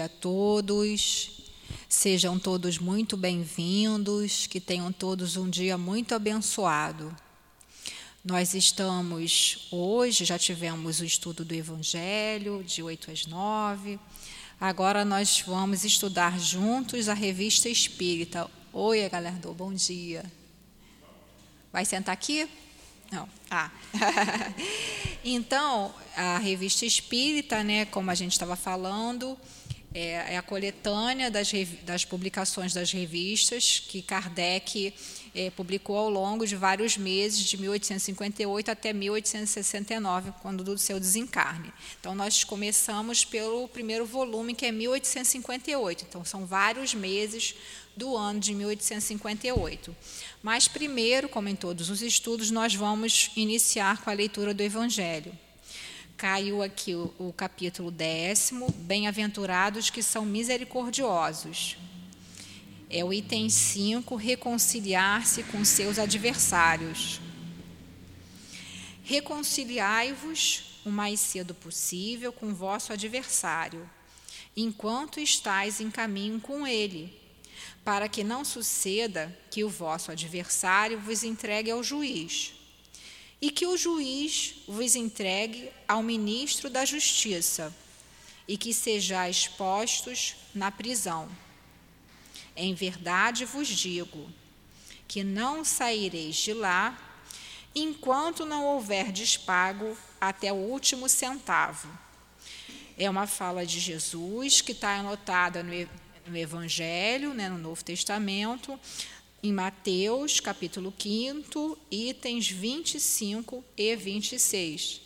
a todos. Sejam todos muito bem-vindos, que tenham todos um dia muito abençoado. Nós estamos hoje, já tivemos o estudo do Evangelho, de 8 às 9. Agora nós vamos estudar juntos a revista Espírita. Oi, galera, bom dia. Vai sentar aqui? Não. Ah. então, a revista Espírita, né, como a gente estava falando, é, é a coletânea das, das, publicações das revistas que Kardec é, publicou ao longo de vários meses, de 1858 até 1869, quando do seu desencarne. Então, nós começamos pelo primeiro volume, que é 1858. Então, são vários meses do ano de 1858. Mas, primeiro, como em todos os estudos, nós vamos iniciar com a leitura do Evangelho caiu aqui o, o capítulo décimo, bem-aventurados que são misericordiosos. É o item 5, reconciliar-se com seus adversários. Reconciliai-vos o mais cedo possível com vosso adversário, enquanto estáis em caminho com ele, para que não suceda que o vosso adversário vos entregue ao juiz e que o juiz vos entregue ao ministro da Justiça, e que sejais postos na prisão. Em verdade vos digo que não saireis de lá enquanto não houver despago até o último centavo. É uma fala de Jesus que está anotada no Evangelho, né, no Novo Testamento, em Mateus, capítulo 5, itens 25 e 26.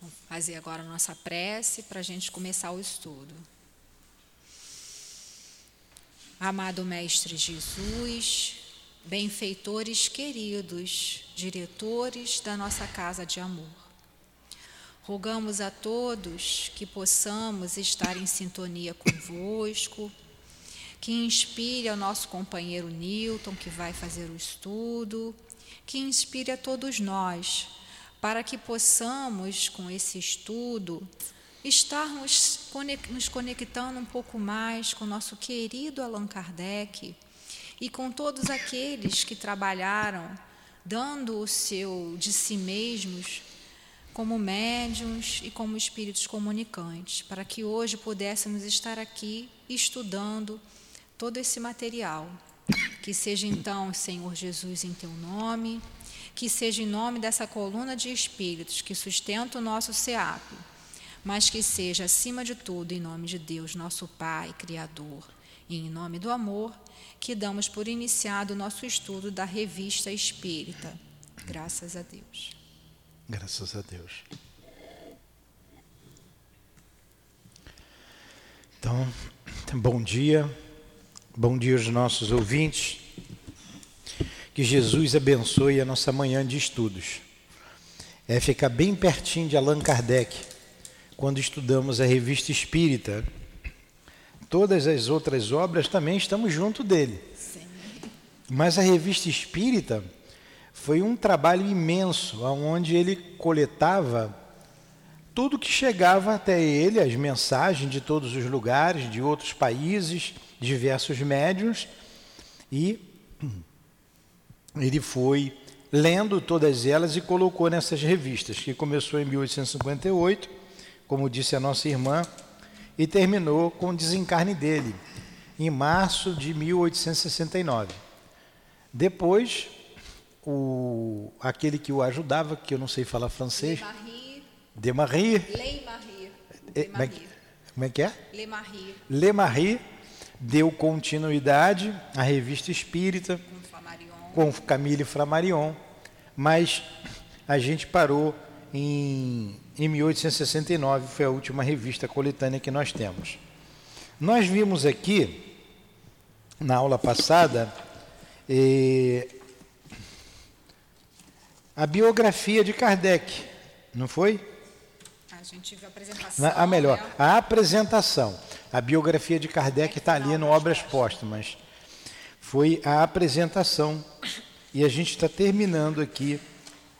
Vamos fazer agora a nossa prece para a gente começar o estudo. Amado Mestre Jesus, benfeitores queridos, diretores da nossa casa de amor. Rogamos a todos que possamos estar em sintonia convosco, que inspire ao nosso companheiro Newton, que vai fazer o estudo, que inspire a todos nós, para que possamos, com esse estudo, estarmos nos conectando um pouco mais com nosso querido Allan Kardec e com todos aqueles que trabalharam dando o seu de si mesmos como médiums e como espíritos comunicantes, para que hoje pudéssemos estar aqui estudando todo esse material. Que seja então, Senhor Jesus, em teu nome, que seja em nome dessa coluna de espíritos que sustenta o nosso SEAP, mas que seja, acima de tudo, em nome de Deus, nosso Pai, Criador, e em nome do amor, que damos por iniciado o nosso estudo da revista Espírita. Graças a Deus. Graças a Deus. Então, bom dia, bom dia aos nossos ouvintes. Que Jesus abençoe a nossa manhã de estudos. É ficar bem pertinho de Allan Kardec, quando estudamos a revista Espírita. Todas as outras obras também estamos junto dele. Sim. Mas a revista Espírita foi um trabalho imenso, onde ele coletava tudo que chegava até ele, as mensagens de todos os lugares, de outros países, diversos médiums, e ele foi lendo todas elas e colocou nessas revistas, que começou em 1858, como disse a nossa irmã, e terminou com o desencarne dele, em março de 1869. Depois, o, aquele que o ajudava, que eu não sei falar francês. De Marie. Le Marie. É, como, é, como é que é? Le Marie. Le Marie deu continuidade à revista espírita com Camille Flammarion, mas a gente parou em, em 1869, foi a última revista coletânea que nós temos. Nós vimos aqui, na aula passada, eh, a biografia de Kardec, não foi? A gente viu a apresentação. A melhor, né? a apresentação. A biografia de Kardec está ali no Obras Póstumas. Foi a apresentação. E a gente está terminando aqui.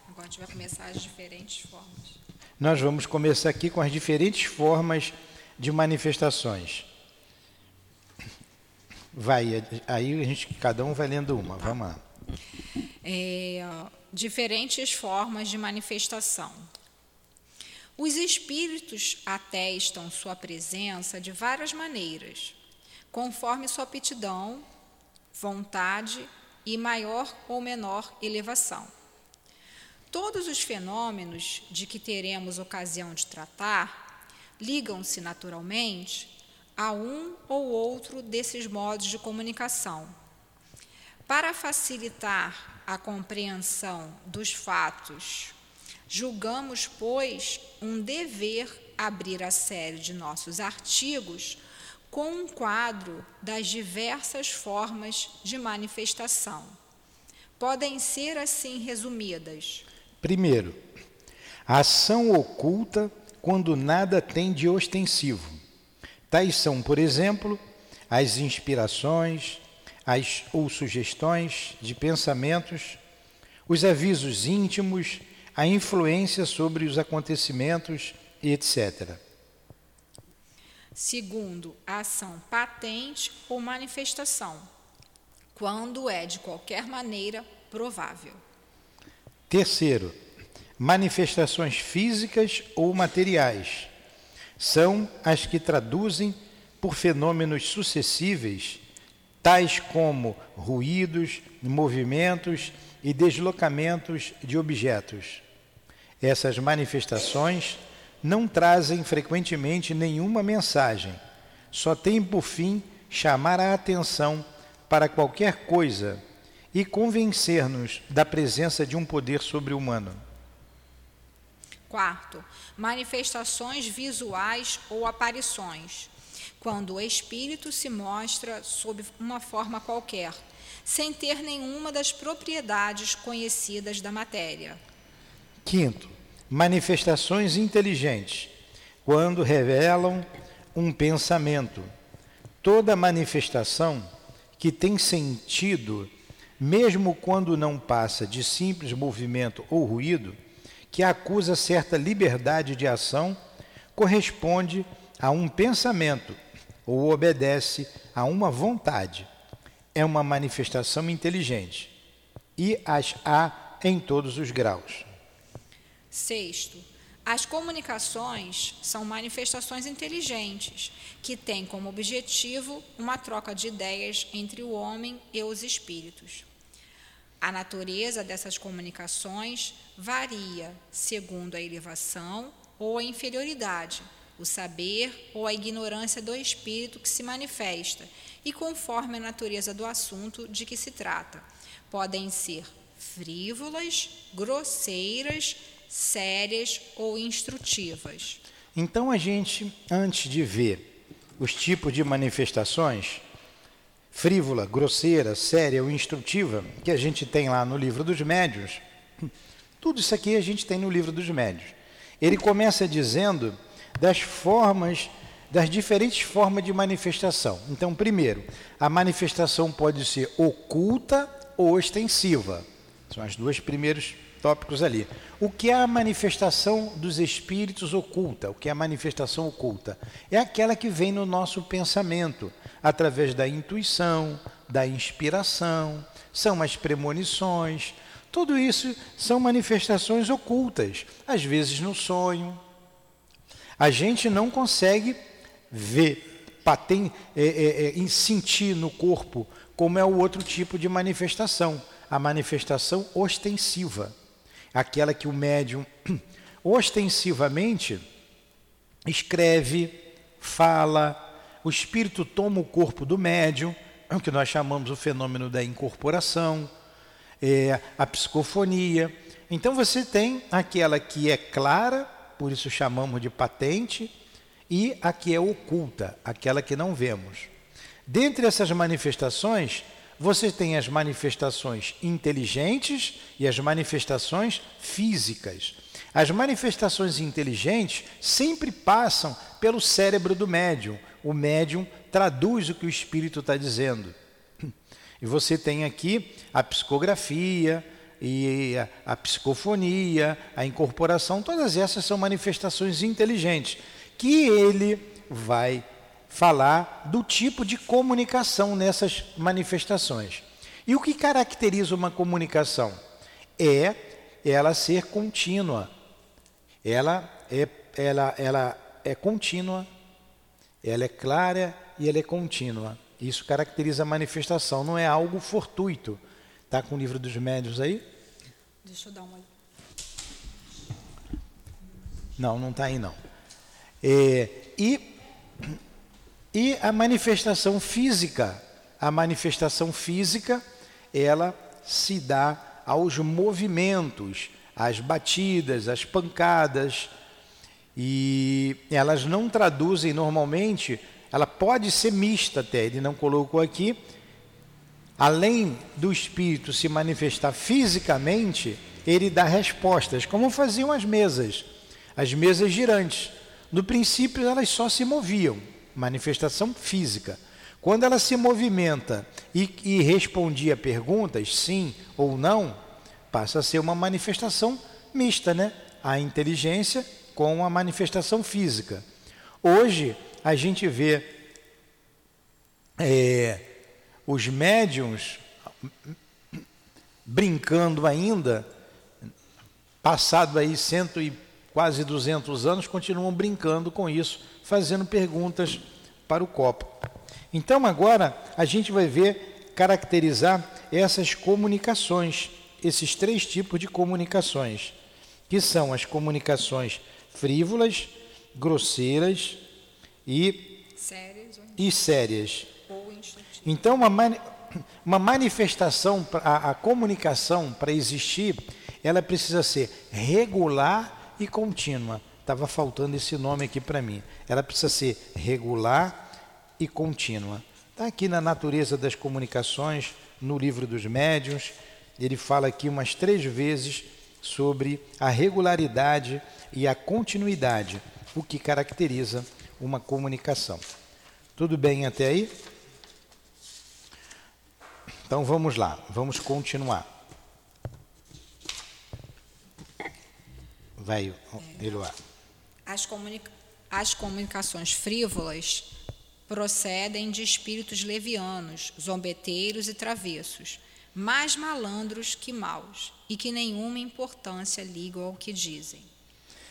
Agora a gente vai começar as diferentes formas. Nós vamos começar aqui com as diferentes formas de manifestações. Vai, aí a gente, cada um vai lendo uma. Vamos lá. É, diferentes formas de manifestação. Os espíritos atestam sua presença de várias maneiras, conforme sua aptidão, vontade e maior ou menor elevação. Todos os fenômenos de que teremos ocasião de tratar ligam-se naturalmente a um ou outro desses modos de comunicação. Para facilitar a compreensão dos fatos, julgamos, pois, um dever abrir a série de nossos artigos com um quadro das diversas formas de manifestação. Podem ser assim resumidas. Primeiro, ação oculta quando nada tem de ostensivo. Tais são, por exemplo, as inspirações as, ou sugestões de pensamentos, os avisos íntimos, a influência sobre os acontecimentos etc. Segundo, a ação patente ou manifestação, quando é de qualquer maneira provável. Terceiro, manifestações físicas ou materiais são as que traduzem por fenômenos sucessíveis, tais como ruídos, movimentos e deslocamentos de objetos. Essas manifestações não trazem frequentemente nenhuma mensagem, só têm por fim chamar a atenção para qualquer coisa e convencer-nos da presença de um poder sobre-humano. Quarto, manifestações visuais ou aparições, quando o espírito se mostra sob uma forma qualquer, sem ter nenhuma das propriedades conhecidas da matéria. Quinto, manifestações inteligentes, quando revelam um pensamento. Toda manifestação que tem sentido, mesmo quando não passa de simples movimento ou ruído, que acusa certa liberdade de ação, corresponde a um pensamento ou obedece a uma vontade. É uma manifestação inteligente e as há em todos os graus. Sexto, as comunicações são manifestações inteligentes que têm como objetivo uma troca de ideias entre o homem e os espíritos. A natureza dessas comunicações varia segundo a elevação ou a inferioridade, o saber ou a ignorância do espírito que se manifesta e conforme a natureza do assunto de que se trata. Podem ser frívolas, grosseiras, sérias ou instrutivas. Então a gente, antes de ver os tipos de manifestações, frívola, grosseira, séria ou instrutiva, que a gente tem lá no livro dos médios, tudo isso aqui a gente tem no livro dos médios. Ele começa dizendo das formas, das diferentes formas de manifestação. Então, primeiro, a manifestação pode ser oculta ou ostensiva. São as duas primeiros tópicos ali. O que é a manifestação dos espíritos oculta? O que é a manifestação oculta? É aquela que vem no nosso pensamento através da intuição, da inspiração, são as premonições. Tudo isso são manifestações ocultas, às vezes no sonho. A gente não consegue ver, é, é, é, sentir no corpo como é o outro tipo de manifestação, a manifestação ostensiva, aquela que o médium ostensivamente escreve, fala, o espírito toma o corpo do médium, é o que nós chamamos o fenômeno da incorporação, é, a psicofonia. Então você tem aquela que é clara, por isso chamamos de patente, e a que é oculta, aquela que não vemos. Dentre essas manifestações, você tem as manifestações inteligentes e as manifestações físicas. As manifestações inteligentes sempre passam pelo cérebro do médium, o médium traduz o que o espírito está dizendo. E você tem aqui a psicografia, e a, a psicofonia, a incorporação, todas essas são manifestações inteligentes que ele vai falar do tipo de comunicação nessas manifestações. E o que caracteriza uma comunicação? É ela ser contínua. Ela é, ela, ela é contínua, ela é clara e ela é contínua. Isso caracteriza a manifestação, não é algo fortuito. Está com o livro dos médios aí? Deixa eu dar uma. Não, não está aí não. É, e, e a manifestação física, a manifestação física, ela se dá aos movimentos, às batidas, às pancadas, e elas não traduzem normalmente, ela pode ser mista até, ele não colocou aqui, além do espírito se manifestar fisicamente, ele dá respostas, como faziam as mesas, as mesas girantes. No princípio, elas só se moviam, manifestação física. Quando ela se movimenta e, e respondia perguntas, sim ou não, passa a ser uma manifestação mista, né? A inteligência com a manifestação física. Hoje, a gente vê é, os médiums brincando ainda, passado aí cento e quase 200 anos, continuam brincando com isso, fazendo perguntas para o copo. Então agora a gente vai ver caracterizar essas comunicações, esses três tipos de comunicações, que são as comunicações frívolas, grosseiras e sérias. E sérias. Então uma, uma manifestação, a, a comunicação para existir, ela precisa ser regular e contínua. Estava faltando esse nome aqui para mim. Ela precisa ser regular e contínua. Está aqui na natureza das comunicações, no livro dos médiuns. Ele fala aqui umas três vezes sobre a regularidade e a continuidade, o que caracteriza uma comunicação. Tudo bem até aí? Então vamos lá, vamos continuar. Vai, Eloá. As, comunica as comunicações frívolas procedem de espíritos levianos, zombeteiros e travessos, mais malandros que maus, e que nenhuma importância ligam ao que dizem.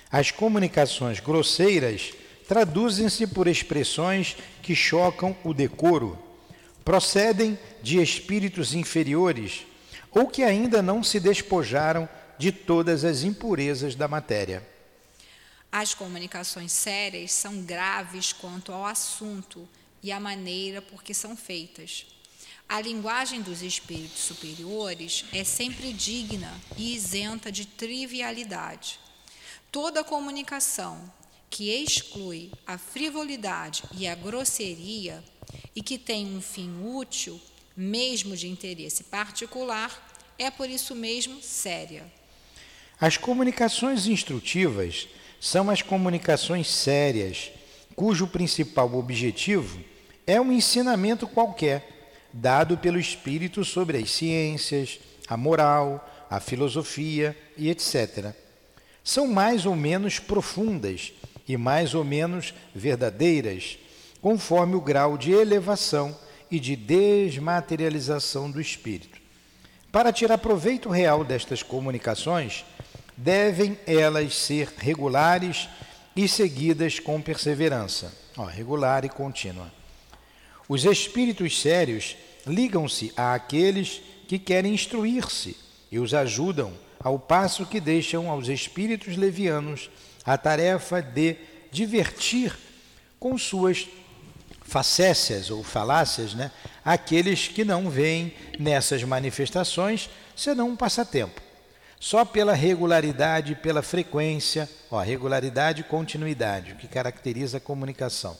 As comunicações grosseiras traduzem-se por expressões que chocam o decoro, procedem de espíritos inferiores ou que ainda não se despojaram de todas as impurezas da matéria. As comunicações sérias são graves quanto ao assunto e à maneira por que são feitas. A linguagem dos espíritos superiores é sempre digna e isenta de trivialidade. Toda comunicação que exclui a frivolidade e a grosseria e que tem um fim útil, mesmo de interesse particular, é por isso mesmo séria. As comunicações instrutivas são as comunicações sérias, cujo principal objetivo é um ensinamento qualquer, dado pelo espírito sobre as ciências, a moral, a filosofia e etc. São mais ou menos profundas e mais ou menos verdadeiras, conforme o grau de elevação e de desmaterialização do espírito. Para tirar proveito real destas comunicações, devem elas ser regulares e seguidas com perseverança, ó, regular e contínua. Os espíritos sérios ligam-se àqueles que querem instruir-se e os ajudam, ao passo que deixam aos espíritos levianos a tarefa de divertir com suas facécias ou falácias né, aqueles que não veem nessas manifestações senão um passatempo. Só pela regularidade e pela frequência, ó, regularidade e continuidade, o que caracteriza a comunicação.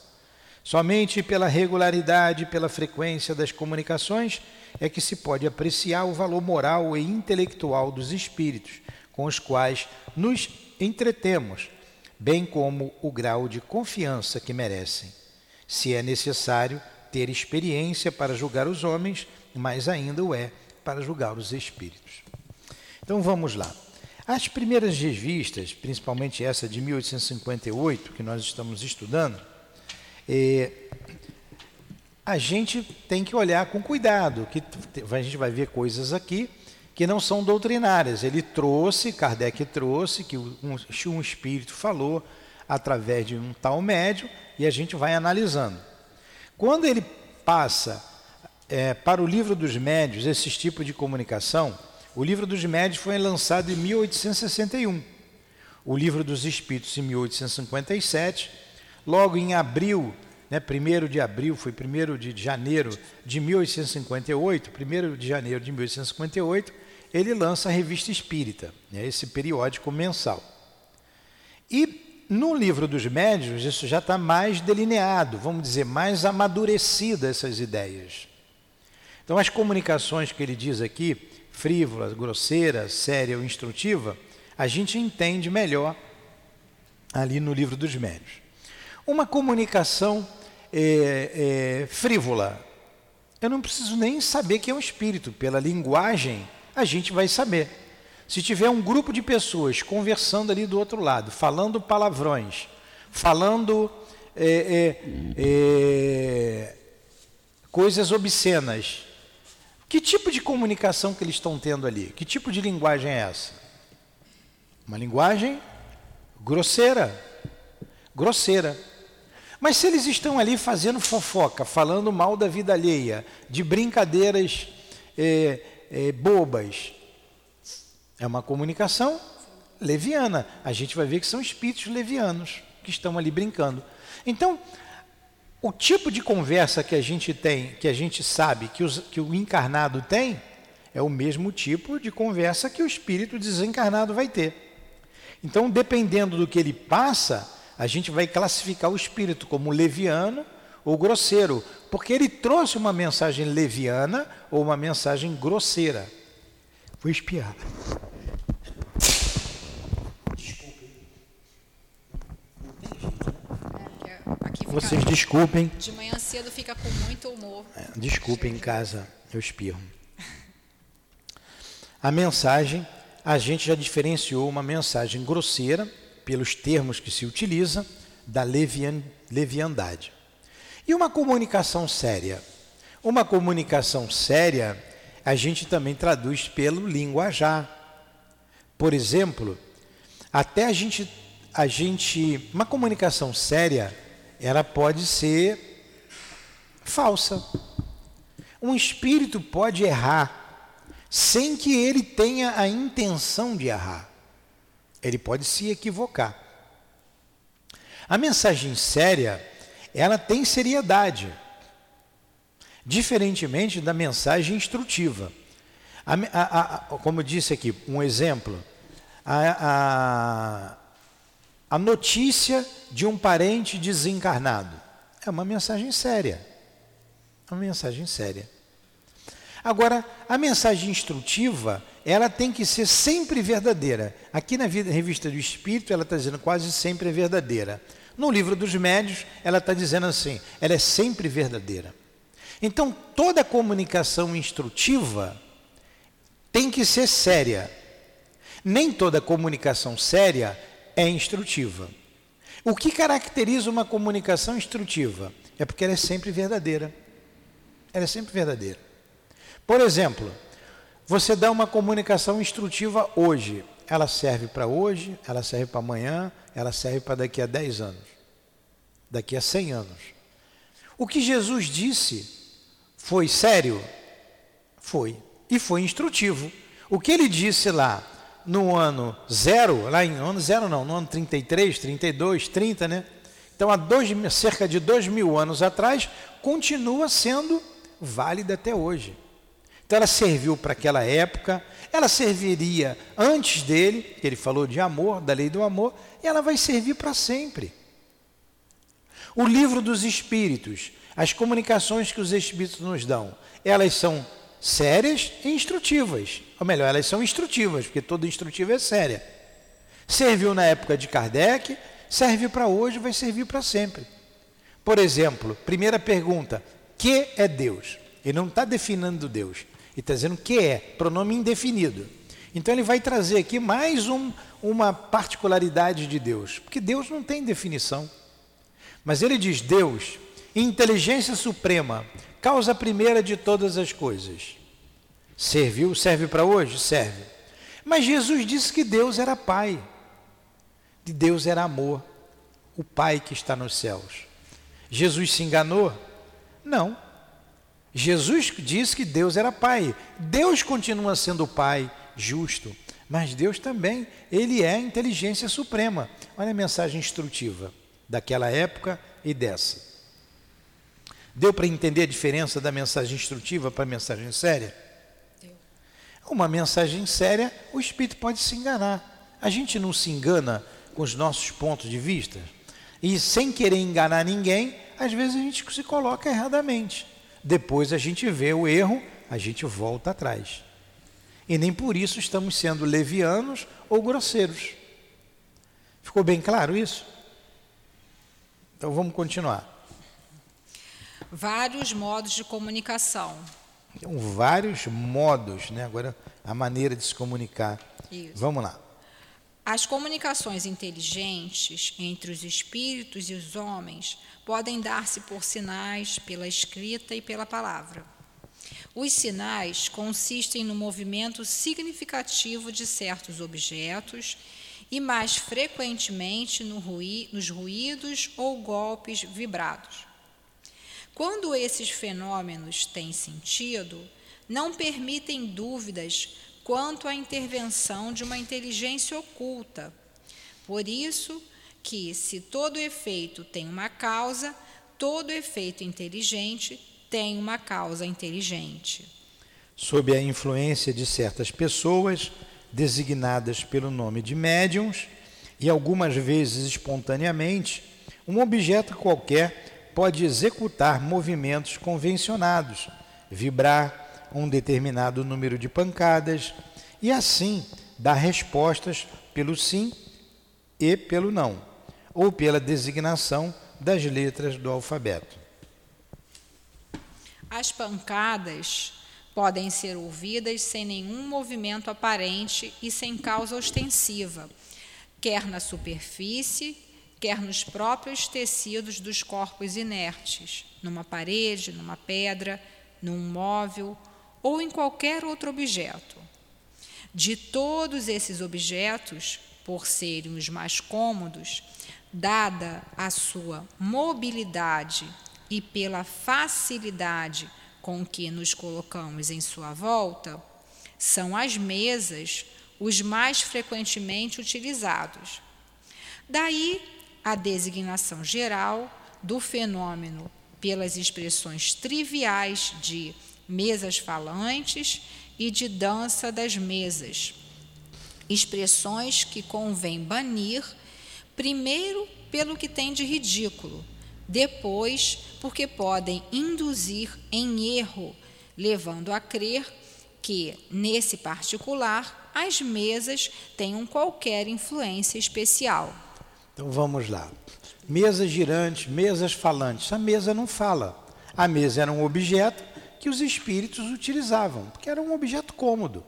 Somente pela regularidade pela frequência das comunicações é que se pode apreciar o valor moral e intelectual dos espíritos com os quais nos entretemos, bem como o grau de confiança que merecem. Se é necessário ter experiência para julgar os homens, mais ainda o é para julgar os espíritos. Então vamos lá. As primeiras revistas, principalmente essa de 1858, que nós estamos estudando, é, a gente tem que olhar com cuidado, que a gente vai ver coisas aqui que não são doutrinárias. Ele trouxe, Kardec trouxe, que um, um espírito falou através de um tal médio, e a gente vai analisando. Quando ele passa é, para o livro dos médios, esse tipo de comunicação, o livro dos médios foi lançado em 1861. O livro dos espíritos em 1857. Logo em abril, né, 1 de abril, foi 1 de janeiro de 1858, 1 de janeiro de 1858, ele lança a Revista Espírita, né, esse periódico mensal. E no livro dos médios, isso já está mais delineado, vamos dizer, mais amadurecida essas ideias. Então, as comunicações que ele diz aqui, frívola, grosseira, séria ou instrutiva, a gente entende melhor ali no livro dos médios. Uma comunicação é, é, frívola, eu não preciso nem saber que é um espírito, pela linguagem a gente vai saber. Se tiver um grupo de pessoas conversando ali do outro lado, falando palavrões, falando é, é, é coisas obscenas, que tipo de comunicação que eles estão tendo ali? Que tipo de linguagem é essa? Uma linguagem grosseira. Grosseira. Mas se eles estão ali fazendo fofoca, falando mal da vida alheia, de brincadeiras é, é, bobas, é uma comunicação leviana. A gente vai ver que são espíritos levianos que estão ali brincando. Então, o tipo de conversa que a gente tem, que a gente sabe que, os, que o encarnado tem, é o mesmo tipo de conversa que o espírito desencarnado vai ter. Então, dependendo do que ele passa, a gente vai classificar o espírito como leviano ou grosseiro, porque ele trouxe uma mensagem leviana ou uma mensagem grosseira. Vou espiar. Vocês desculpem. De manhã cedo fica com muito humor. É, desculpem em casa, eu espirro. A mensagem, a gente já diferenciou uma mensagem grosseira, pelos termos que se utiliza, da levian, leviandade. E uma comunicação séria? Uma comunicação séria, a gente também traduz pelo linguajar. Por exemplo, até a gente, a gente, uma comunicação séria, ela pode ser falsa. Um espírito pode errar sem que ele tenha a intenção de errar. Ele pode se equivocar. A mensagem séria, ela tem seriedade, diferentemente da mensagem instrutiva. A, a, a, como disse aqui, um exemplo, a, a notícia de um parente desencarnado. É uma mensagem séria. É uma mensagem séria. Agora, a mensagem instrutiva, ela tem que ser sempre verdadeira. Aqui na revista do Espírito, ela está dizendo quase sempre é verdadeira. No livro dos médios, ela está dizendo assim, ela é sempre verdadeira. Então, toda comunicação instrutiva tem que ser séria. Nem toda comunicação séria é instrutiva. O que caracteriza uma comunicação instrutiva? É porque ela é sempre verdadeira. Ela é sempre verdadeira. Por exemplo, você dá uma comunicação instrutiva hoje. Ela serve para hoje, ela serve para amanhã, ela serve para daqui a 10 anos, daqui a 100 anos. O que Jesus disse foi sério? Foi. E foi instrutivo. O que ele disse lá no ano zero, lá em ano zero não, no ano 33, 32, 30, né? Então, há dois, cerca de dois mil anos atrás, continua sendo válida até hoje. Então, ela serviu para aquela época, ela serviria antes dele, que ele falou de amor, da lei do amor, e ela vai servir para sempre. O livro dos Espíritos, as comunicações que os Espíritos nos dão, elas são sérias e instrutivas. Ou melhor, elas são instrutivas, porque toda instrutiva é séria. Serviu na época de Kardec, serve para hoje, vai servir para sempre. Por exemplo, primeira pergunta: que é Deus? Ele não está definindo Deus, ele está dizendo que é, pronome indefinido. Então ele vai trazer aqui mais um, uma particularidade de Deus, porque Deus não tem definição. Mas ele diz: Deus, inteligência suprema, causa primeira de todas as coisas. Serviu? Serve para hoje? Serve. Mas Jesus disse que Deus era Pai, que Deus era amor, o Pai que está nos céus. Jesus se enganou? Não. Jesus disse que Deus era Pai. Deus continua sendo Pai justo, mas Deus também, Ele é a inteligência suprema. Olha a mensagem instrutiva daquela época e dessa. Deu para entender a diferença da mensagem instrutiva para a mensagem séria? Deu. Uma mensagem séria, o espírito pode se enganar. A gente não se engana com os nossos pontos de vista. E sem querer enganar ninguém, às vezes a gente se coloca erradamente. Depois a gente vê o erro, a gente volta atrás. E nem por isso estamos sendo levianos ou grosseiros. Ficou bem claro isso? Então vamos continuar. Vários modos de comunicação. Então, vários modos, né? Agora a maneira de se comunicar. Isso. Vamos lá. As comunicações inteligentes entre os espíritos e os homens podem dar-se por sinais, pela escrita e pela palavra. Os sinais consistem no movimento significativo de certos objetos e, mais frequentemente, no ruí nos ruídos ou golpes vibrados. Quando esses fenômenos têm sentido, não permitem dúvidas quanto à intervenção de uma inteligência oculta. Por isso que, se todo efeito tem uma causa, todo efeito inteligente tem uma causa inteligente. Sob a influência de certas pessoas, designadas pelo nome de médiums, e algumas vezes espontaneamente, um objeto qualquer pode executar movimentos convencionados, vibrar um determinado número de pancadas e assim dar respostas pelo sim e pelo não, ou pela designação das letras do alfabeto. As pancadas podem ser ouvidas sem nenhum movimento aparente e sem causa ostensiva, quer na superfície, quer nos próprios tecidos dos corpos inertes, numa parede, numa pedra, num móvel ou em qualquer outro objeto. De todos esses objetos, por serem os mais cômodos, dada a sua mobilidade e pela facilidade com que nos colocamos em sua volta, são as mesas os mais frequentemente utilizados. Daí a designação geral do fenômeno pelas expressões triviais de mesas falantes e de dança das mesas, expressões que convém banir, primeiro pelo que tem de ridículo depois, porque podem induzir em erro, levando a crer que, nesse particular, as mesas tenham qualquer influência especial. Então vamos lá. Mesas girantes, mesas falantes. A mesa não fala. A mesa era um objeto que os espíritos utilizavam, porque era um objeto cômodo.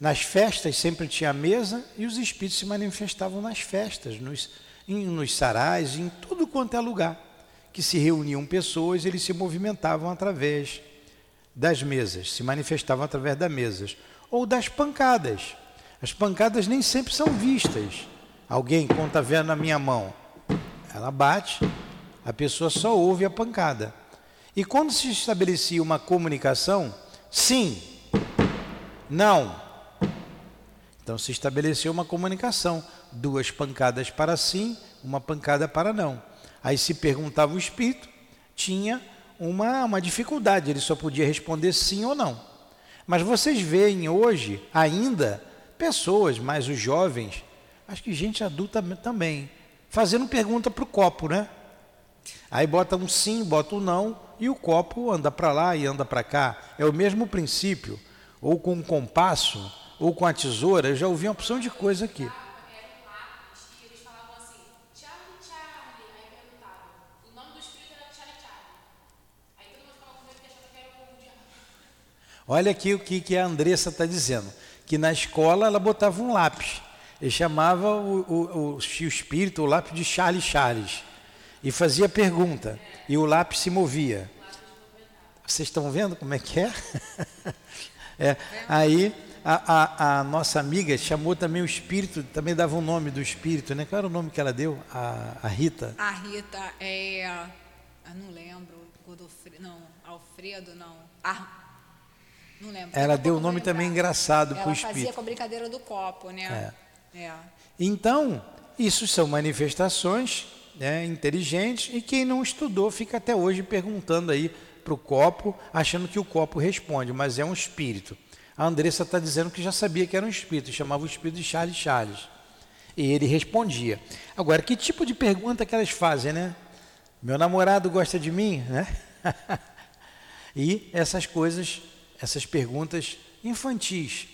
Nas festas sempre tinha mesa e os espíritos se manifestavam nas festas, nos, em, nos sarais, em tudo quanto é lugar que se reuniam pessoas, eles se movimentavam através das mesas, se manifestavam através das mesas, ou das pancadas. As pancadas nem sempre são vistas. Alguém, está vendo na minha mão, ela bate, a pessoa só ouve a pancada. E quando se estabelecia uma comunicação, sim, não. Então se estabeleceu uma comunicação, duas pancadas para sim, uma pancada para não. Aí se perguntava o espírito, tinha uma, uma dificuldade, ele só podia responder sim ou não. Mas vocês veem hoje ainda pessoas, mais os jovens, acho que gente adulta também, fazendo pergunta para o copo, né? Aí bota um sim, bota um não, e o copo anda para lá e anda para cá. É o mesmo princípio, ou com um compasso, ou com a tesoura, eu já ouvi uma opção de coisa aqui. Olha aqui o que, que a Andressa está dizendo. Que na escola ela botava um lápis. Ele chamava o, o, o, o espírito, o lápis de Charles Charles. E fazia pergunta. E o lápis se movia. Vocês estão vendo como é que é? é. Aí a, a, a, nossa amiga chamou também o espírito, também dava o um nome do espírito, né? Qual era o nome que ela deu? A, a Rita? A Rita é. Não lembro. Godofredo, não. Alfredo, não. Ah, não lembro. Ela deu um nome também engraçado para o espírito. Ela fazia com a brincadeira do copo, né? É. é. Então, isso são manifestações né, inteligentes e quem não estudou fica até hoje perguntando aí para o copo, achando que o copo responde, mas é um espírito. A Andressa está dizendo que já sabia que era um espírito, chamava o espírito de Charles Charles. E ele respondia. Agora, que tipo de pergunta que elas fazem, né? Meu namorado gosta de mim, né? e essas coisas essas perguntas infantis.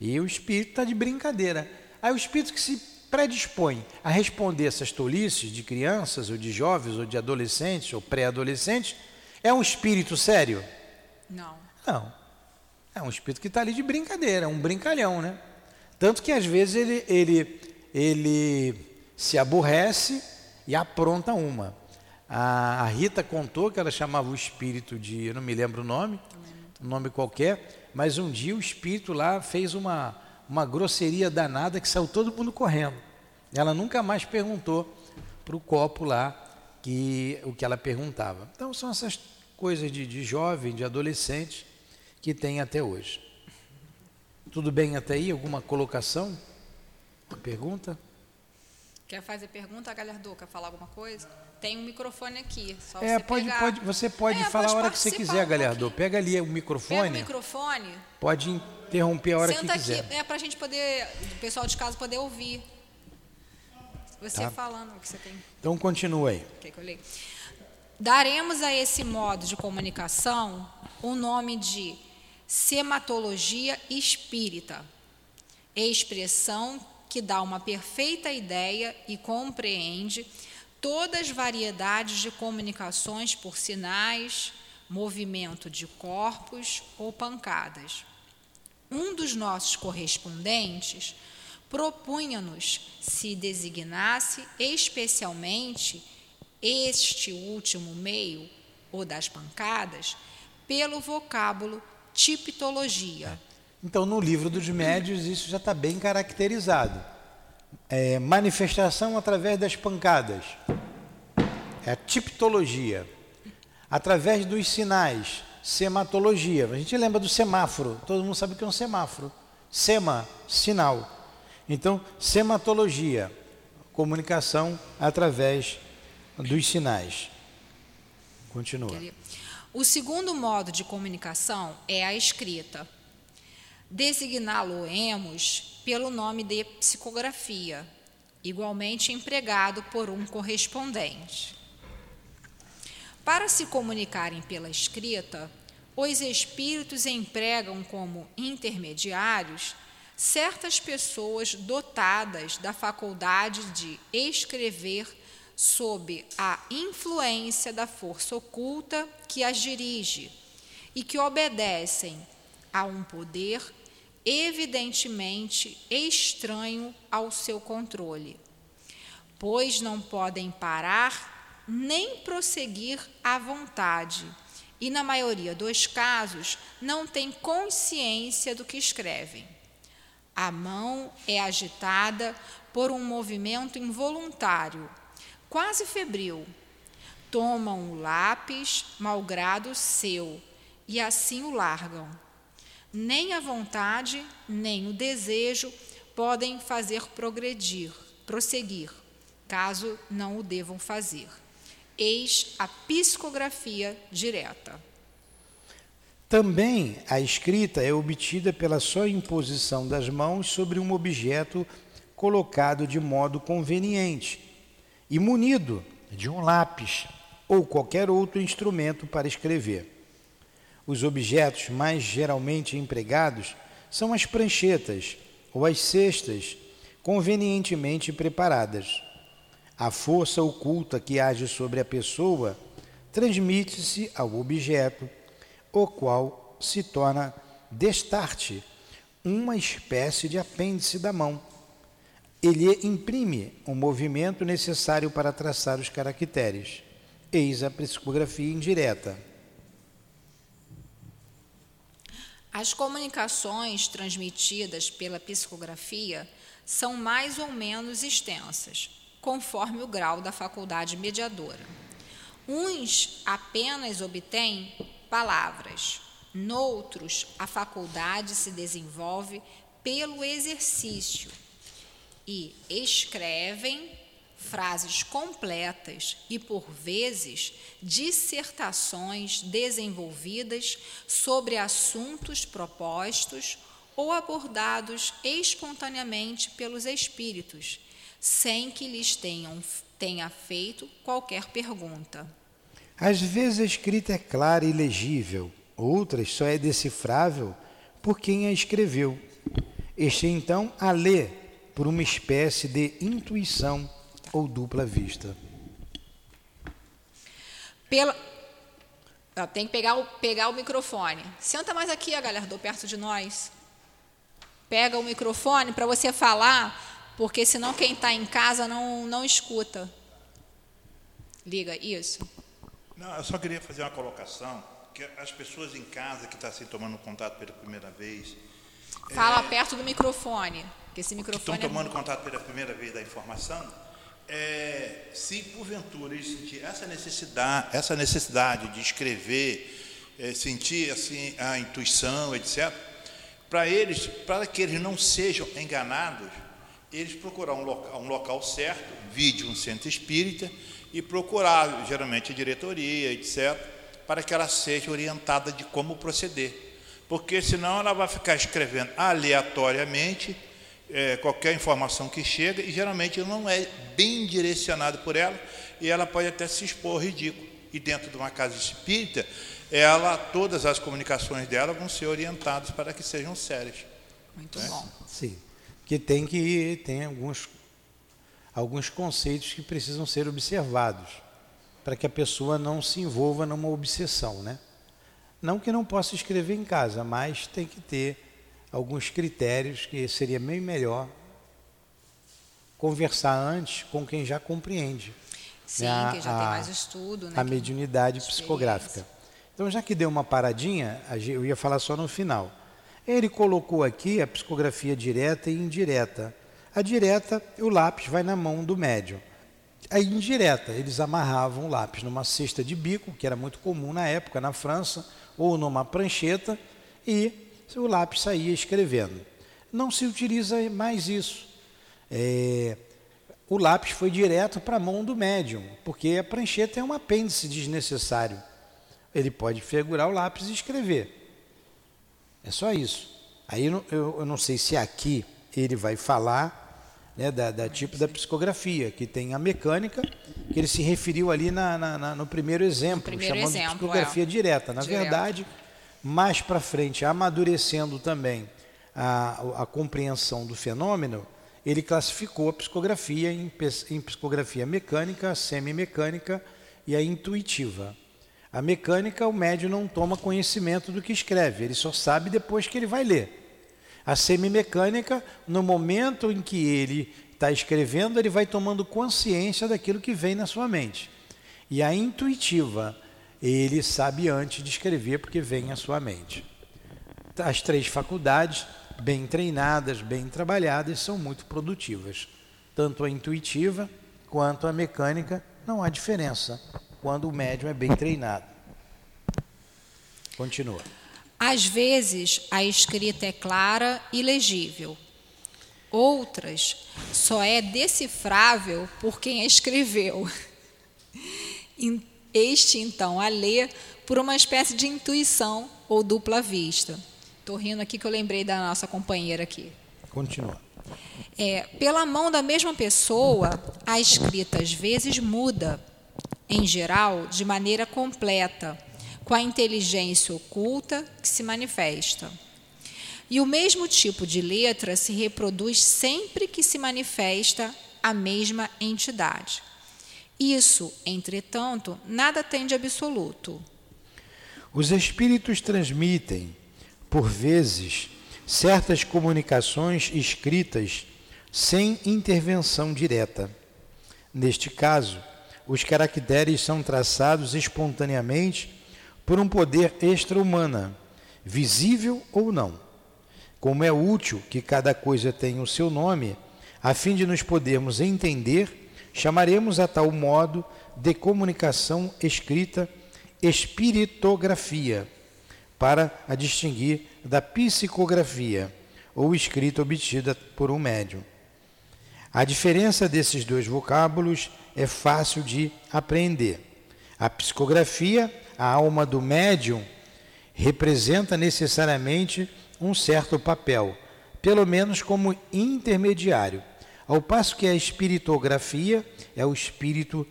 E o espírito está de brincadeira. Aí o espírito que se predispõe a responder essas tolices de crianças, ou de jovens, ou de adolescentes, ou pré-adolescentes, é um espírito sério? Não. Não. É um espírito que está ali de brincadeira, um brincalhão, né? Tanto que às vezes ele, ele, ele se aborrece e apronta uma. A, a Rita contou que ela chamava o espírito de, eu não me lembro o nome, um nome qualquer, mas um dia o espírito lá fez uma, uma grosseria danada que saiu todo mundo correndo. Ela nunca mais perguntou para o copo lá que, o que ela perguntava. Então são essas coisas de, de jovem, de adolescente que tem até hoje. Tudo bem até aí? Alguma colocação? Uma pergunta? Quer fazer pergunta, Galhardo? Quer falar alguma coisa? Tem um microfone aqui. É, você pode, pegar. pode, você pode é, falar pode a hora que você quiser, um Galhardo. Pega ali o microfone. Pega o microfone. Pode interromper a hora Senta que quiser. aqui, é para a gente poder, o pessoal de casa poder ouvir. Você tá. falando o que você tem. Então continua aí. Que que eu? Daremos a esse modo de comunicação o nome de sematologia espírita, expressão que dá uma perfeita ideia e compreende todas as variedades de comunicações por sinais, movimento de corpos ou pancadas. Um dos nossos correspondentes propunha-nos se designasse especialmente este último meio, ou das pancadas, pelo vocábulo tipologia. Então, no livro dos médios, isso já está bem caracterizado é, manifestação através das pancadas, é a tipologia. Através dos sinais, sematologia. A gente lembra do semáforo, todo mundo sabe o que é um semáforo. Sema, sinal. Então, sematologia, comunicação através dos sinais. Continua. O segundo modo de comunicação é a escrita. Designá-lo-emos pelo nome de psicografia, igualmente empregado por um correspondente. Para se comunicarem pela escrita, os espíritos empregam como intermediários certas pessoas dotadas da faculdade de escrever sob a influência da força oculta que as dirige e que obedecem a um poder evidentemente estranho ao seu controle, pois não podem parar nem prosseguir à vontade, e na maioria dos casos não têm consciência do que escrevem. A mão é agitada por um movimento involuntário, quase febril. Tomam o lápis, malgrado seu, e assim o largam nem a vontade, nem o desejo podem fazer progredir, prosseguir, caso não o devam fazer. Eis a psicografia direta. Também a escrita é obtida pela só imposição das mãos sobre um objeto colocado de modo conveniente e munido de um lápis ou qualquer outro instrumento para escrever. Os objetos mais geralmente empregados são as pranchetas ou as cestas convenientemente preparadas. A força oculta que age sobre a pessoa transmite-se ao objeto, o qual se torna destarte uma espécie de apêndice da mão. Ele imprime o movimento necessário para traçar os caracteres. Eis a psicografia indireta. As comunicações transmitidas pela psicografia são mais ou menos extensas, conforme o grau da faculdade mediadora. Uns apenas obtêm palavras, noutros a faculdade se desenvolve pelo exercício e escrevem frases completas e, por vezes, dissertações desenvolvidas sobre assuntos propostos ou abordados espontaneamente pelos espíritos, sem que lhes tenham, tenha feito qualquer pergunta. Às vezes a escrita é clara e legível, outras só é decifrável por quem a escreveu. Este então a lê por uma espécie de intuição ou dupla vista? Pela... Tem que pegar o, pegar o microfone. Senta mais aqui, Galerdô, perto de nós. Pega o microfone para você falar, porque senão quem está em casa não, não escuta. Liga, isso. Não, eu só queria fazer uma colocação, que as pessoas em casa que estão tá, assim, tomando contato pela primeira vez... Fala é, perto do microfone, que esse microfone... Estão é tomando é... contato pela primeira vez da informação é, se porventura eles essa necessidade, essa necessidade de escrever, é, sentir assim a intuição, etc., para eles, para que eles não sejam enganados, eles procurar um local, um local certo, vídeo um centro espírita, e procurar geralmente a diretoria, etc., para que ela seja orientada de como proceder. Porque senão ela vai ficar escrevendo aleatoriamente é, qualquer informação que chega e geralmente não é bem direcionado por ela e ela pode até se expor ridículo. E dentro de uma casa espírita, ela, todas as comunicações dela vão ser orientadas para que sejam sérias. Muito né? bom. Sim, que tem que tem alguns alguns conceitos que precisam ser observados para que a pessoa não se envolva numa obsessão, né? Não que não possa escrever em casa, mas tem que ter alguns critérios que seria bem melhor conversar antes com quem já compreende. Sim, né, que já a, tem mais estudo. Né, a mediunidade psicográfica. Então, já que deu uma paradinha, eu ia falar só no final. Ele colocou aqui a psicografia direta e indireta. A direta, o lápis vai na mão do médium. A indireta, eles amarravam o lápis numa cesta de bico, que era muito comum na época na França, ou numa prancheta, e o lápis saía escrevendo. Não se utiliza mais isso. É, o lápis foi direto para a mão do médium, porque a prancheta é um apêndice desnecessário. Ele pode figurar o lápis e escrever. É só isso. Aí eu, eu não sei se aqui ele vai falar né, da, da, tipo da psicografia, que tem a mecânica, que ele se referiu ali na, na, na no primeiro exemplo, primeiro chamando exemplo, de psicografia é. direta. Na Direto. verdade, mais para frente, amadurecendo também a, a, compreensão do fenômeno, ele classificou a psicografia em, em psicografia mecânica, semimecânica e a intuitiva. A mecânica, o médio não toma conhecimento do que escreve, ele só sabe depois que ele vai ler. A semimecânica, no momento em que ele está escrevendo, ele vai tomando consciência daquilo que vem na sua mente. E a intuitiva, ele sabe antes de escrever porque vem à sua mente. As três faculdades, bem treinadas, bem trabalhadas, são muito produtivas. Tanto a intuitiva quanto a mecânica, não há diferença quando o médium é bem treinado. Continua. Às vezes, a escrita é clara e legível. Outras, só é decifrável por quem a escreveu. Este, então, a lê por uma espécie de intuição ou dupla vista. Estou rindo aqui que eu lembrei da nossa companheira aqui. Continua. É, pela mão da mesma pessoa, a escrita às vezes muda, em geral, de maneira completa, com a inteligência oculta que se manifesta. E o mesmo tipo de letra se reproduz sempre que se manifesta a mesma entidade. Isso, entretanto, nada tem de absoluto. Os espíritos transmitem por vezes, certas comunicações escritas sem intervenção direta. Neste caso, os caracteres são traçados espontaneamente por um poder extra-humana, visível ou não. Como é útil que cada coisa tenha o seu nome, a fim de nos podermos entender, chamaremos a tal modo de comunicação escrita espiritografia, para a distinguir da psicografia, ou escrita obtida por um médium. A diferença desses dois vocábulos é fácil de apreender. A psicografia, a alma do médium, representa necessariamente um certo papel, pelo menos como intermediário, ao passo que a espiritografia é o espírito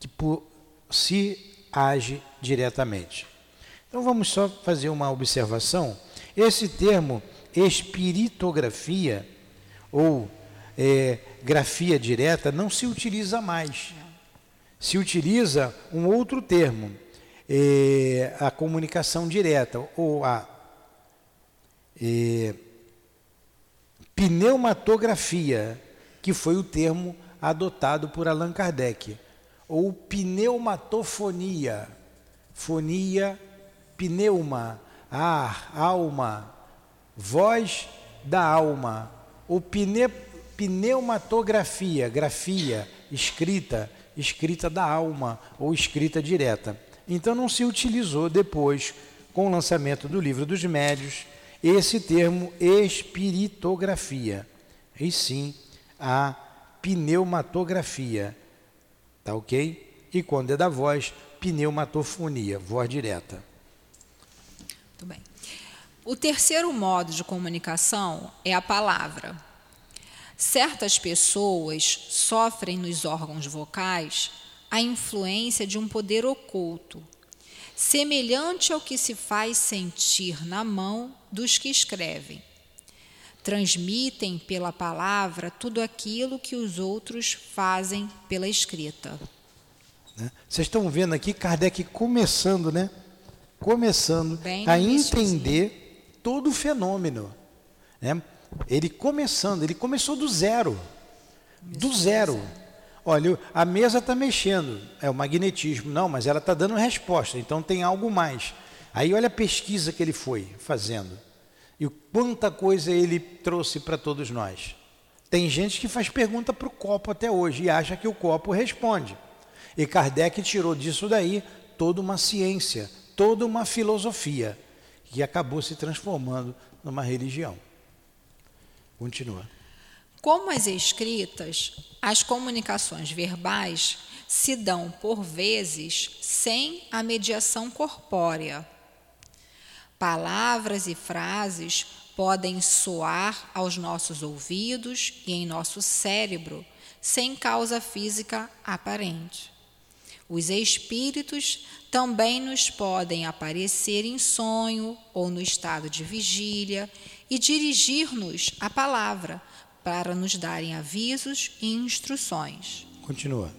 que por si age diretamente. Então vamos só fazer uma observação. Esse termo espiritografia ou é, grafia direta não se utiliza mais. Se utiliza um outro termo, é, a comunicação direta ou a é, pneumatografia, que foi o termo adotado por Allan Kardec, ou pneumatofonia, fonia, pneuma, ar, alma, voz da alma, ou pne, pneumatografia, grafia, escrita, escrita da alma ou escrita direta. Então não se utilizou depois, com o lançamento do livro dos médios, esse termo espiritografia, e sim a pneumatografia, tá ok? E quando é da voz, pneumatofonia, voz direta. Muito bem. O terceiro modo de comunicação é a palavra. Certas pessoas sofrem nos órgãos vocais a influência de um poder oculto, semelhante ao que se faz sentir na mão dos que escrevem. Transmitem pela palavra tudo aquilo que os outros fazem pela escrita. Né? Vocês estão vendo aqui Kardec começando, né? Começando Bem a entender todo o fenômeno. Né? Ele começando, ele começou do zero. Do zero. Olha, a mesa está mexendo, é o magnetismo. Não, mas ela está dando resposta, então tem algo mais. Aí olha a pesquisa que ele foi fazendo. E quanta coisa ele trouxe para todos nós. Tem gente que faz pergunta para o copo até hoje e acha que o copo responde. E Kardec tirou disso daí toda uma ciência, toda uma filosofia, que acabou se transformando numa religião. Continua. Como as escritas, as comunicações verbais se dão por vezes sem a mediação corpórea. Palavras e frases podem soar aos nossos ouvidos e em nosso cérebro sem causa física aparente. Os espíritos também nos podem aparecer em sonho ou no estado de vigília e dirigir-nos a palavra para nos darem avisos e instruções. Continua.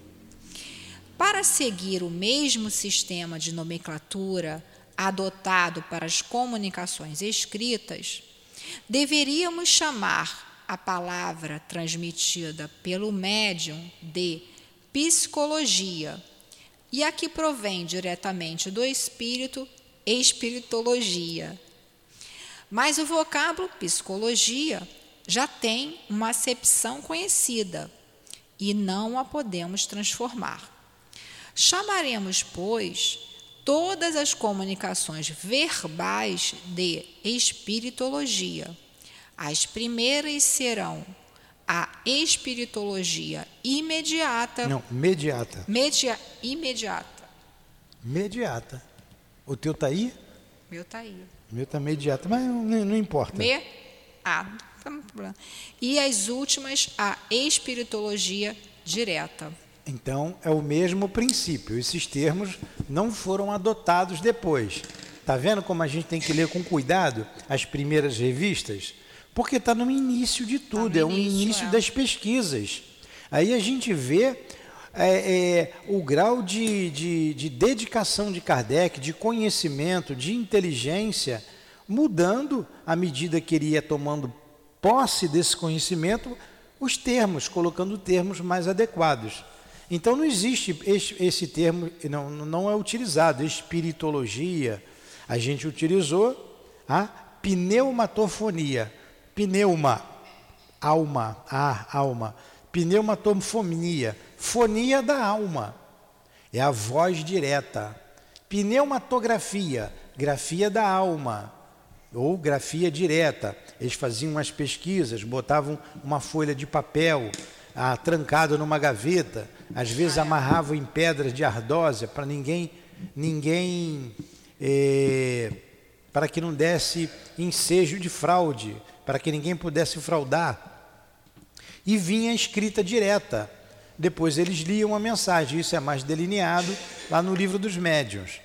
Para seguir o mesmo sistema de nomenclatura adotado para as comunicações escritas, deveríamos chamar a palavra transmitida pelo médium de psicologia, e a que provém diretamente do espírito, espiritologia mas o vocábulo psicologia já tem uma acepção conhecida e não a podemos transformar. Chamaremos, pois, todas as comunicações verbais de espiritologia. As primeiras serão a espiritologia imediata. Não, mediata. Media, imediata. Mediata. O teu tá aí? Meu tá aí. Meu está imediato, mas não, não importa. Me, a, e as últimas, a espiritologia direta. Então, é o mesmo princípio. Esses termos não foram adotados depois. Está vendo como a gente tem que ler com cuidado as primeiras revistas? Porque está no início de tudo, tá é o início é. das pesquisas. Aí a gente vê é, é, o grau de, de, de dedicação de Kardec, de conhecimento, de inteligência, mudando à medida que ele ia tomando posse desse conhecimento os termos, colocando termos mais adequados. Então não existe esse, termo, não, não é utilizado, espiritologia. A gente utilizou a pneumatofonia. Pneuma, alma, ar, alma. Pneumatofonia, fonia da alma. É a voz direta. Pneumatografia, grafia da alma, ou grafia direta. Eles faziam umas pesquisas, botavam uma folha de papel ah, trancado numa gaveta, às vezes amarravam em pedras de ardósia para ninguém, ninguém, eh, para que não desse ensejo de fraude, para que ninguém pudesse fraudar. E vinha escrita direta. Depois eles liam a mensagem, isso é mais delineado lá no livro dos médiuns.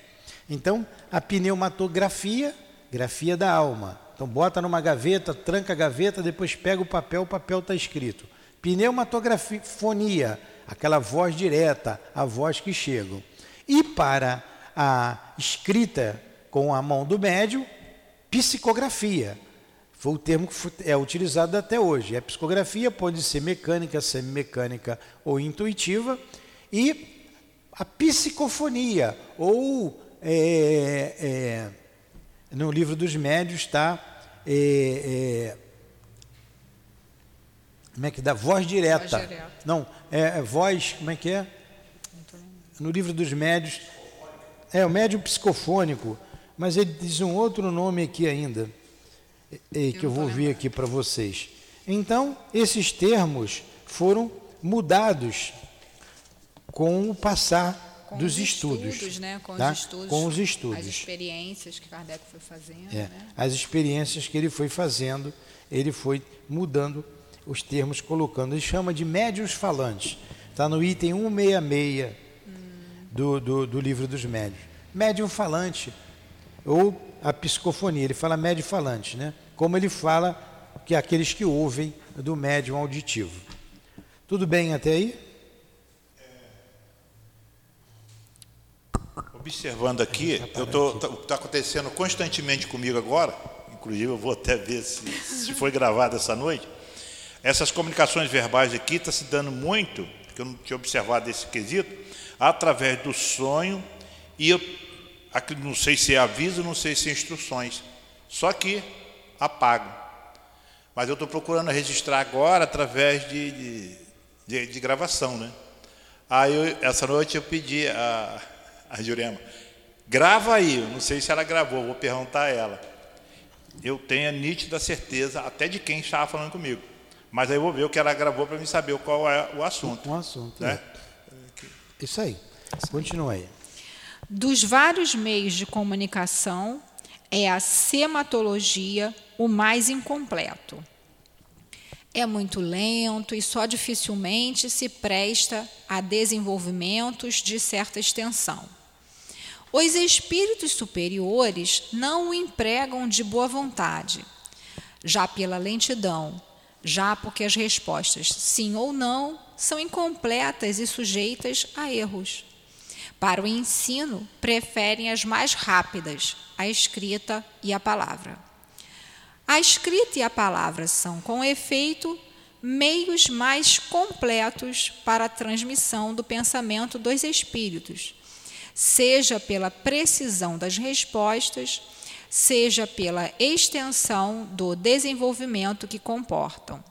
Então, a pneumatografia, grafia da alma. Então, bota numa gaveta, tranca a gaveta, depois pega o papel, o papel está escrito. Pneumatografonia, aquela voz direta, a voz que chega. E para a escrita com a mão do médium, psicografia. Foi o termo que é utilizado até hoje. A psicografia pode ser mecânica, semimecânica ou intuitiva. E a psicofonia, ou é, é, no livro dos médios está é, é, como é que dá? Voz direta. Voz direta. Não, é, é, voz, como é que é? No livro dos médios. É, o médium psicofônico, mas ele diz um outro nome aqui ainda, é, que eu vou ver aqui para vocês. Então, esses termos foram mudados com o passar com dos estudos. estudos né? com, tá? os estudos com os estudos. As experiências que Kardec foi fazendo. É, né? As experiências que ele foi fazendo, ele foi mudando os termos, colocando. Ele chama de médios falantes. Está no item 166 hum. do, do, do livro dos médios. Médium falante, ou a psicofonia, ele fala médio falante, né? como ele fala que aqueles que ouvem do médium auditivo. Tudo bem até aí? Observando aqui, eu tô, está tá acontecendo constantemente comigo agora, inclusive eu vou até ver se, se foi gravado essa noite. Essas comunicações verbais aqui está se dando muito, que eu não tinha observado esse quesito, através do sonho, e eu não sei se é aviso, não sei se é instruções. Só que apago. Mas eu estou procurando registrar agora através de, de, de, de gravação, né? Aí eu, essa noite eu pedi a a Jurema, grava aí, eu não sei se ela gravou, vou perguntar a ela. Eu tenho a nítida certeza até de quem estava falando comigo. Mas aí eu vou ver o que ela gravou para me saber qual é o assunto. O assunto, né? É. Isso aí. Continua aí. Dos vários meios de comunicação, é a sematologia o mais incompleto. É muito lento e só dificilmente se presta a desenvolvimentos de certa extensão. Os espíritos superiores não o empregam de boa vontade, já pela lentidão, já porque as respostas sim ou não são incompletas e sujeitas a erros. Para o ensino, preferem as mais rápidas, a escrita e a palavra. A escrita e a palavra são, com efeito, meios mais completos para a transmissão do pensamento dos espíritos seja pela precisão das respostas, seja pela extensão do desenvolvimento que comportam.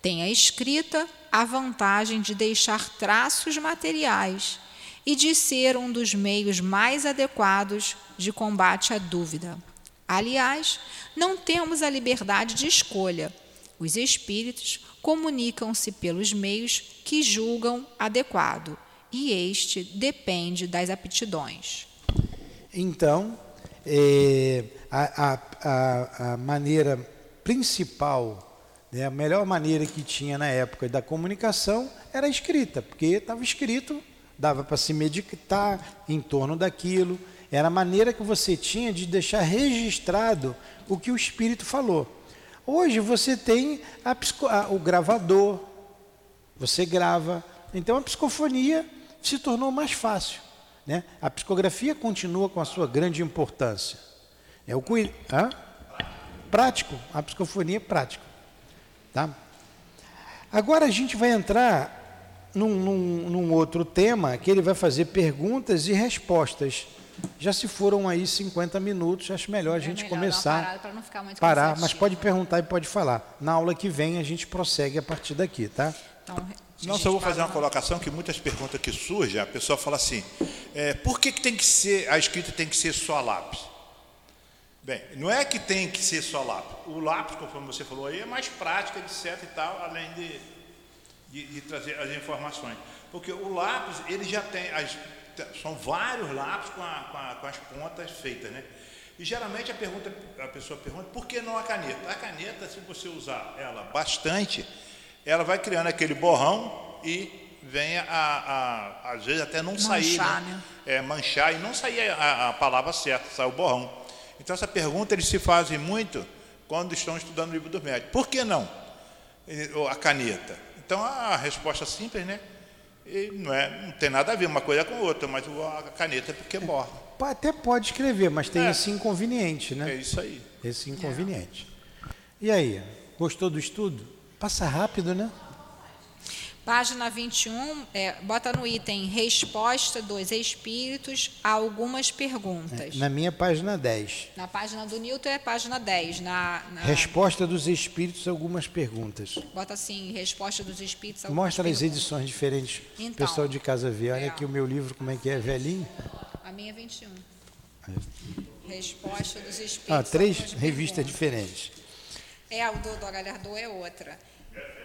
Tem a escrita a vantagem de deixar traços materiais e de ser um dos meios mais adequados de combate à dúvida. Aliás, não temos a liberdade de escolha. Os espíritos comunicam-se pelos meios que julgam adequado e este depende das aptidões. Então, é, a, a, a, maneira principal, né, a melhor maneira que tinha na época da comunicação era a escrita, porque estava escrito, dava para se meditar em torno daquilo, era a maneira que você tinha de deixar registrado o que o espírito falou. Hoje você tem a, o gravador, você grava, então a psicofonia se tornou mais fácil. Né? A psicografia continua com a sua grande importância. É o Hã? Prático, a psicofonia é prático. Tá? Agora a gente vai entrar num, num, num outro tema que ele vai fazer perguntas e respostas. Já se foram aí 50 minutos, acho melhor a É gente melhor começar. Parar, mas pode perguntar e pode falar. Na aula que vem a gente prossegue a partir daqui, tá? Então, Não, só vou fazer uma colocação que muitas perguntas que surgem, a pessoa fala assim, é, por que, que tem que ser, a escrita tem que ser só a lápis? Bem, não é que tem que ser só lápis. O lápis, conforme você falou aí, é mais prática, etc e tal, além de, de, de trazer as informações. Porque o lápis, ele já tem, as, são vários lápis com, a- com a- com as pontas feitas, né? E geralmente a, pergunta, a pessoa pergunta, por que não a caneta? A caneta, se você usar ela bastante, ela vai criando aquele borrão e vem a, a- às vezes até não sair, Manchar, né? né? É, manchar e não sair a, a palavra certa, sai o borrão. Então essa pergunta eles se fazem muito quando estão estudando o livro dos médicos. Por que não ou a caneta? Então a resposta simples, né? E não, é, não tem nada a ver uma coisa com a outra, mas a caneta é porque borda. Po- Até pode escrever, mas tem É. esse inconveniente, É né? isso aí. Esse inconveniente. E aí, gostou do estudo? Passa rápido, né? Página 21, é, bota no item resposta dos espíritos a algumas perguntas. Na minha página 10. Na página do Newton é página 10. Na, na- Resposta dos espíritos a algumas perguntas. Bota assim, resposta dos espíritos a algumas Mostra as perguntas. edições diferentes. Então, Pessoal de casa vê. Olha é. aqui o meu livro, como é que é, velhinho. A minha é 21. Resposta dos espíritos. Ah, três revistas perguntas. diferentes. É, o do, do Galhardo é outra.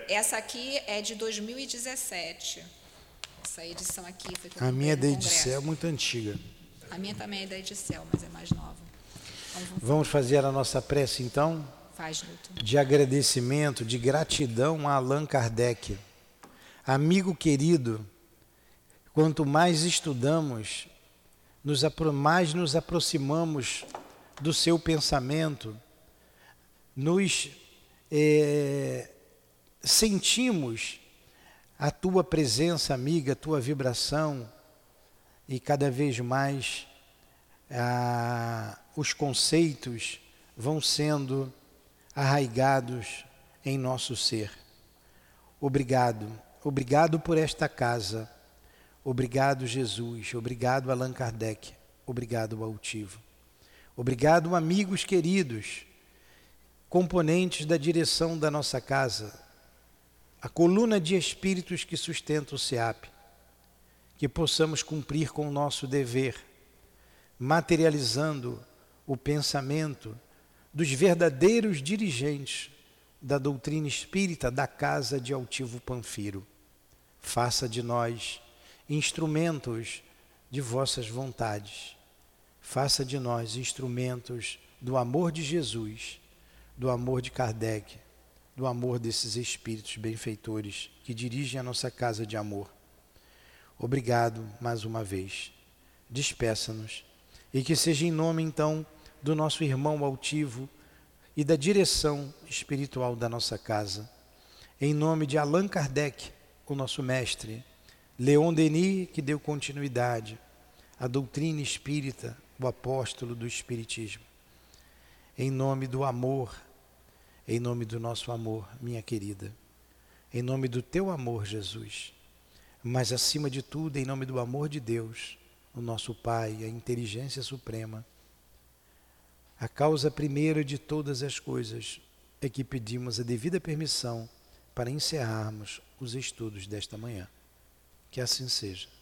Essa aqui é de 2017. Essa edição aqui foi A minha é da. Edicel, muito antiga. A minha também é da Edicel, mas é mais nova. Então, vamos- Vamos fazer a nossa prece então? faz, Newton. de agradecimento, de gratidão a Allan Kardec. Amigo querido, quanto mais estudamos, nos mais nos aproximamos do seu pensamento, nos eh, sentimos a tua presença, amiga, a tua vibração, e cada vez mais ah, os conceitos vão sendo arraigados em nosso ser. Obrigado, obrigado por esta casa. Obrigado, Jesus. Obrigado, Allan Kardec. Obrigado, Altivo. Obrigado, amigos queridos, componentes da direção da nossa casa, a coluna de espíritos que sustenta o SEAP. Que possamos cumprir com o nosso dever, materializando o pensamento dos verdadeiros dirigentes da doutrina espírita da casa de Altivo Panfiro. Faça de nós instrumentos de vossas vontades. Faça de nós instrumentos do amor de Jesus, do amor de Kardec, do amor desses espíritos benfeitores que dirigem a nossa casa de amor. Obrigado mais uma vez. Despeça-nos e que seja em nome então do nosso irmão altivo e da direção espiritual da nossa casa. Em nome de Allan Kardec, o nosso mestre, Leon Denis, que deu continuidade à doutrina espírita, o apóstolo do Espiritismo. Em nome do amor, em nome do nosso amor, minha querida. Em nome do teu amor, Jesus. Mas acima de tudo, em nome do amor de Deus, o nosso Pai, a inteligência suprema. A causa primeira de todas as coisas é que pedimos a devida permissão para encerrarmos os estudos desta manhã. Que assim seja.